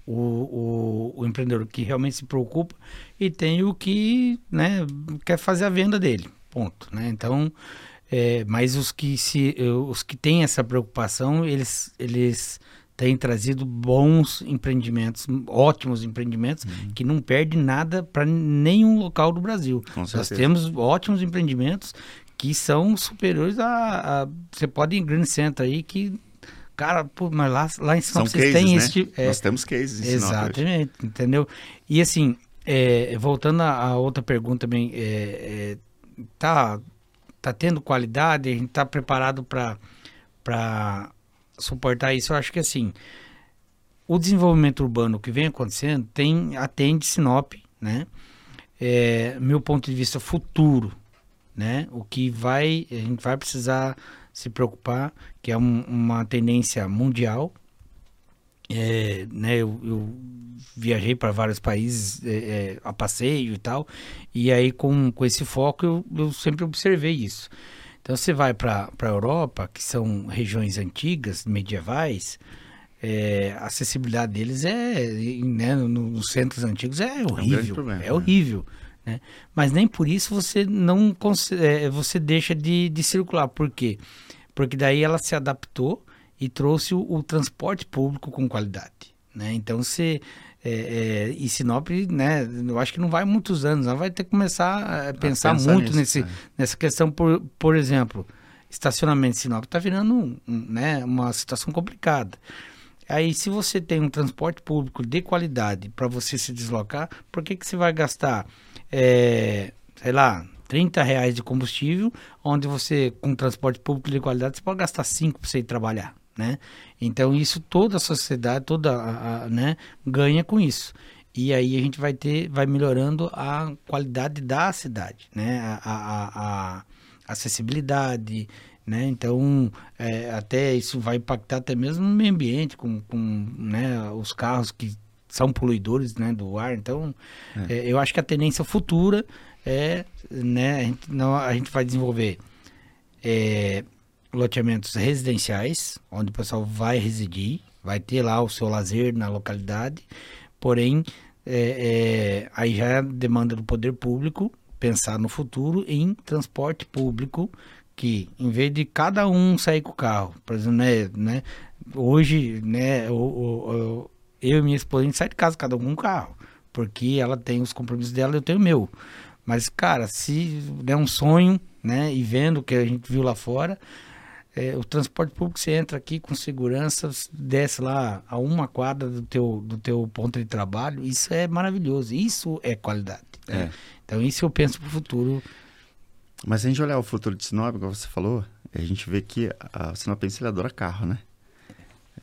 o, o, o empreendedor que realmente se preocupa e tem o que, né, quer fazer a venda dele, ponto, né? Então, é, mas os que se, os que têm essa preocupação, eles, eles têm trazido bons empreendimentos, ótimos empreendimentos que não perdem nada para nenhum local do Brasil. Com Nós certeza. temos ótimos empreendimentos que são superiores a, a- você pode ir em grande centro aí que cara, pô, mas lá, lá em Sinop São vocês cases, têm né? esse tipo, é, Nós temos cases em Sinop exatamente, entendeu? E assim, é, voltando a, a outra pergunta também, é, é, tá tá tendo qualidade, a gente tá preparado para para suportar isso. Eu acho que assim, o desenvolvimento urbano que vem acontecendo tem atende Sinop, né? É, meu ponto de vista futuro, né? O que vai a gente vai precisar se preocupar, que é um, uma tendência mundial. É, né, eu, eu viajei para vários países é, é, a passeio e tal, e aí com, com esse foco eu, eu sempre observei isso. Então você vai para a Europa, que são regiões antigas, medievais, é, a acessibilidade deles é, né, nos centros antigos é horrível, é, um problema, é né? horrível. Né? Mas nem por isso você não é, você deixa de, de circular. Por quê? Porque daí ela se adaptou e trouxe o, o transporte público com qualidade. Né? Então você é, é, e Sinop, né, eu acho que não vai muitos anos, ela vai ter que começar a pensar, muito nisso, nesse, é. nessa questão, por, por exemplo, estacionamento de Sinop está virando um, né, uma situação complicada. Aí, se você tem um transporte público de qualidade para você se deslocar, por que, que você vai gastar, é, sei lá, 30 reais de combustível, onde você, com transporte público de qualidade, você pode gastar 5 para você ir trabalhar? Né? Então isso toda a sociedade, toda a, a, né, ganha com isso. E aí a gente vai ter, vai melhorando a qualidade da cidade, né? A, a, a acessibilidade, né? Então é, até isso vai impactar até mesmo no meio ambiente, com, com né, os carros que são poluidores, né, do ar. Então é. É, eu acho que a tendência futura é, né, a gente, não, a gente vai desenvolver é, loteamentos residenciais, onde o pessoal vai residir, vai ter lá o seu lazer na localidade, porém, é, é, aí já é demanda do poder público pensar no futuro em transporte público, que em vez de cada um sair com o carro, por exemplo, né, né hoje, né, o, o, eu e minha esposa, a gente sai de casa cada um com um carro, porque ela tem os compromissos dela, eu tenho o meu. Mas, cara, se é um sonho, né, e vendo o que a gente viu lá fora, é, o transporte público você entra aqui com segurança, desce lá a uma quadra do teu, do teu ponto de trabalho, isso é maravilhoso, isso é qualidade. Né? É. Então isso eu penso para o futuro. Mas se a gente olhar o futuro de Sinop, como você falou, a gente vê que a Sinopense adora carro, né?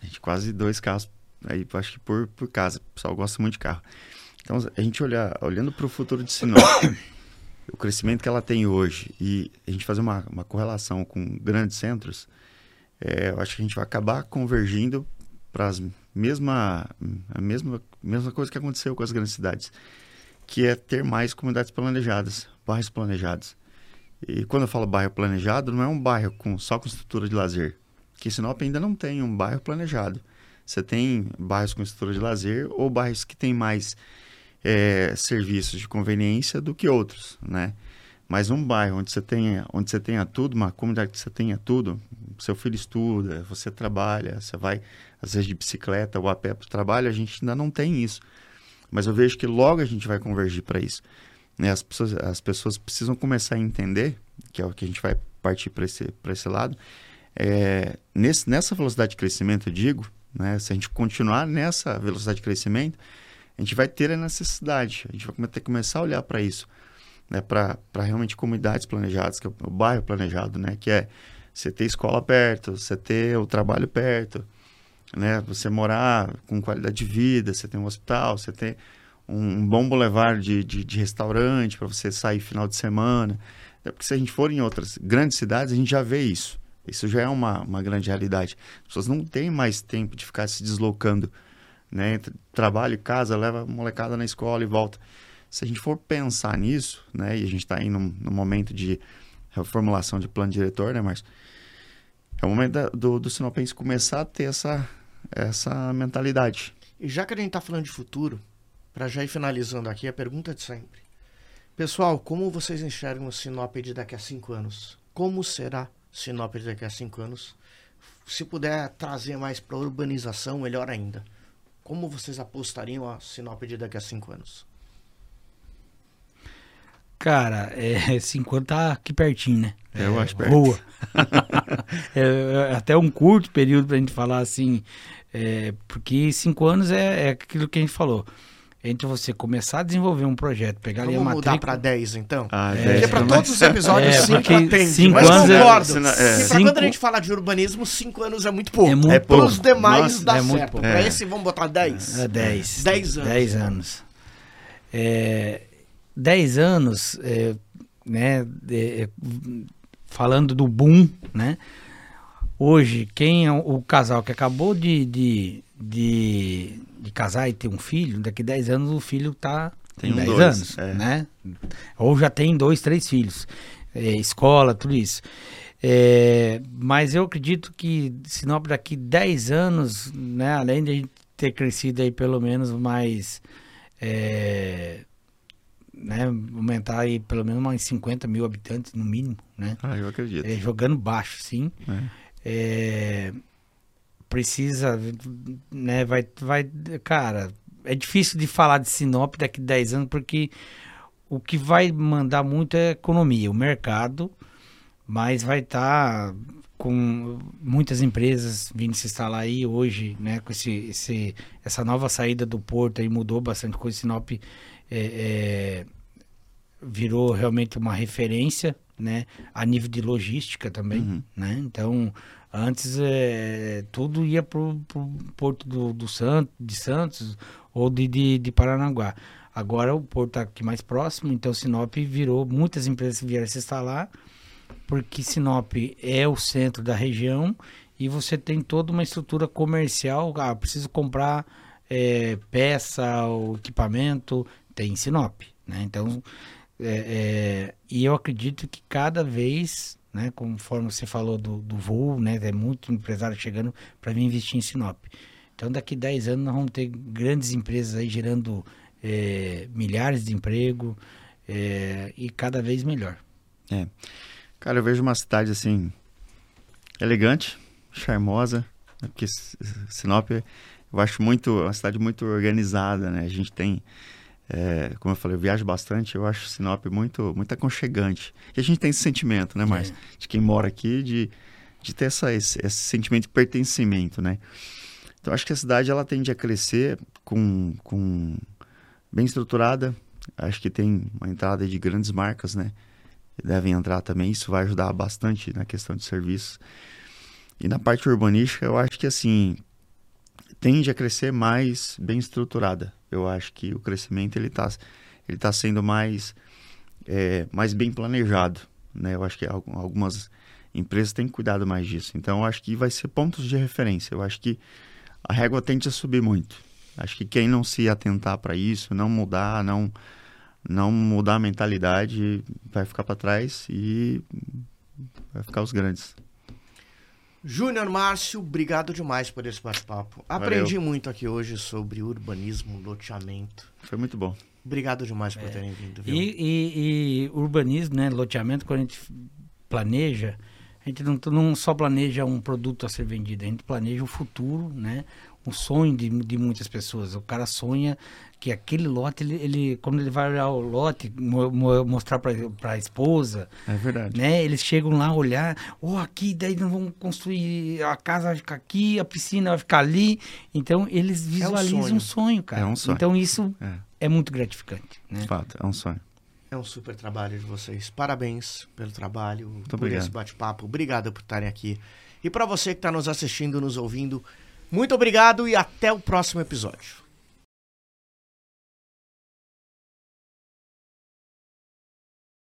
A gente quase dois carros aí, acho que por, por casa, o pessoal gosta muito de carro. Então a gente olhar, olhando para o futuro de Sinop o crescimento que ela tem hoje e a gente fazer uma, uma correlação com grandes centros, é, eu acho que a gente vai acabar convergindo para a mesma, a mesma, mesma coisa que aconteceu com as grandes cidades, que é ter mais comunidades planejadas, bairros planejados. E quando eu falo bairro planejado, não é um bairro com, só com estrutura de lazer, que Sinop ainda não tem um bairro planejado. Você tem bairros com estrutura de lazer ou bairros que têm mais é, serviços de conveniência do que outros, né? Mas um bairro onde você tenha, onde você tenha tudo, uma comunidade que você tenha tudo, seu filho estuda, você trabalha, você vai às vezes de bicicleta ou a pé para o trabalho, a gente ainda não tem isso. Mas eu vejo que logo a gente vai convergir para isso. Né? As, pessoas, as pessoas precisam começar a entender, que é o que a gente vai partir para esse, esse lado, é, nesse, nessa velocidade de crescimento, eu digo, né? se a gente continuar nessa velocidade de crescimento, a gente vai ter a necessidade, a gente vai ter que começar a olhar para isso, né, para realmente comunidades planejadas, que é o bairro planejado, né, que é você ter escola perto, você ter o trabalho perto, né, você morar com qualidade de vida, você ter um hospital, você ter um, um bom boulevard de, de, de restaurante para você sair final de semana. É porque se a gente for em outras grandes cidades, a gente já vê isso. Isso já é uma, uma grande realidade. As pessoas não têm mais tempo de ficar se deslocando né? Trabalho, casa, leva a molecada na escola e volta. Se a gente for pensar nisso, né? E a gente está num, num, momento de reformulação de plano diretor, né? É o momento da, do, do Sinopense começar a ter essa, essa mentalidade. E já que a gente está falando de futuro, para já ir finalizando aqui, a pergunta de sempre. Pessoal, como vocês enxergam o Sinop de daqui a cinco anos? Como será Sinop de daqui a cinco anos? Se puder trazer mais para urbanização, melhor ainda. Como vocês apostariam a Sinop de daqui a cinco anos? Cara, é, cinco anos tá aqui pertinho, né? É, eu acho perto. Boa. é, até um curto período pra gente falar assim, é, porque cinco anos é, é aquilo que a gente falou entre você começar a desenvolver um projeto, pegar Vamos ali a matrícula... mudar para 10, então? Ah, é, porque para todos os episódios 5 é, atende, cinco mas anos concordo. É, é. para quando a gente fala de urbanismo, 5 anos é muito pouco. É muito é pouco. Para os demais Nossa, dá é certo. Para esse, vamos botar 10. É 10. 10 anos. 10 anos. É, 10 anos, é, né, é, falando do boom, né, Hoje, quem é o casal que acabou de, de, de, de casar e ter um filho, daqui 10 anos o filho tá Tem um 10 dois, anos, é. né? Ou já tem dois, três filhos, é, escola, tudo isso. É, mas eu acredito que Sinop daqui 10 anos, né, além de a gente ter crescido aí pelo menos mais, é, né, aumentar aí pelo menos mais 50 mil habitantes no mínimo, né? Ah, eu acredito. É, jogando baixo, sim. É. Precisa, né, vai, vai, cara, é difícil de falar de Sinop daqui a 10 anos, porque o que vai mandar muito é a economia, o mercado, mas vai estar com muitas empresas vindo se instalar aí hoje, né, com esse, esse, essa nova saída do porto aí mudou bastante coisa, Sinop é, é, virou realmente uma referência, né, a nível de logística também, Uhum. né, então antes é, tudo ia pro, pro porto do, do de Santos ou de, de, de Paranaguá. Agora o porto está aqui mais próximo, então Sinop virou, muitas empresas vieram se instalar, porque Sinop é o centro da região e você tem toda uma estrutura comercial. Ah, preciso comprar é, peça ou equipamento, tem em Sinop. Né? Então, é, é, e eu acredito que cada vez, né, conforme você falou do, do voo, né, é muito empresário chegando para vir investir em Sinop. Então, daqui 10 anos, nós vamos ter grandes empresas aí gerando é, milhares de emprego é, e cada vez melhor. É. Cara, eu vejo uma cidade assim elegante, charmosa, né, porque Sinop eu acho muito uma cidade muito organizada, né? A gente tem, é, como eu falei, eu viajo bastante, eu acho Sinop muito muito aconchegante. E a gente tem esse sentimento, né, Márcio? De quem mora aqui, de, de ter essa, esse, esse sentimento de pertencimento, né? Então acho que a cidade ela tende a crescer com, com bem estruturada. Acho que tem uma entrada de grandes marcas, né? que devem entrar também. Isso vai ajudar bastante na questão de serviços. E na parte urbanística, eu acho que assim tende a crescer mais bem estruturada. Eu acho que o crescimento ele está ele tá sendo mais é, mais bem planejado, né? Eu acho que al- algumas empresas têm cuidado mais disso. Então, eu acho que vai ser pontos de referência. Eu acho que a régua tende a subir muito. Acho que quem não se atentar para isso, não mudar, não não mudar a mentalidade, vai ficar para trás e vai ficar os grandes. Júnior Márcio, obrigado demais por esse bate-papo. Aprendi muito aqui hoje sobre urbanismo, loteamento. Foi muito bom. Obrigado demais por terem vindo, viu? E, e- e urbanismo, né, loteamento, quando a gente planeja, a gente não, não só planeja um produto a ser vendido, a gente planeja o futuro, né, o sonho de, de muitas pessoas. O cara sonha que aquele lote, ele, ele quando ele vai olhar o lote, mo- mo- mostrar para a esposa, É verdade. né? Eles chegam lá olhar, oh, aqui daí nós vamos construir a casa vai ficar aqui, a piscina vai ficar ali. Então eles visualizam sonho. um sonho, cara. É um sonho. Então isso É, é muito gratificante, né? de fato, é um sonho. É um super trabalho de vocês. Parabéns pelo trabalho, por obrigado. esse bate-papo. Obrigado por estarem aqui. E para você que está nos assistindo, nos ouvindo, muito obrigado e até o próximo episódio.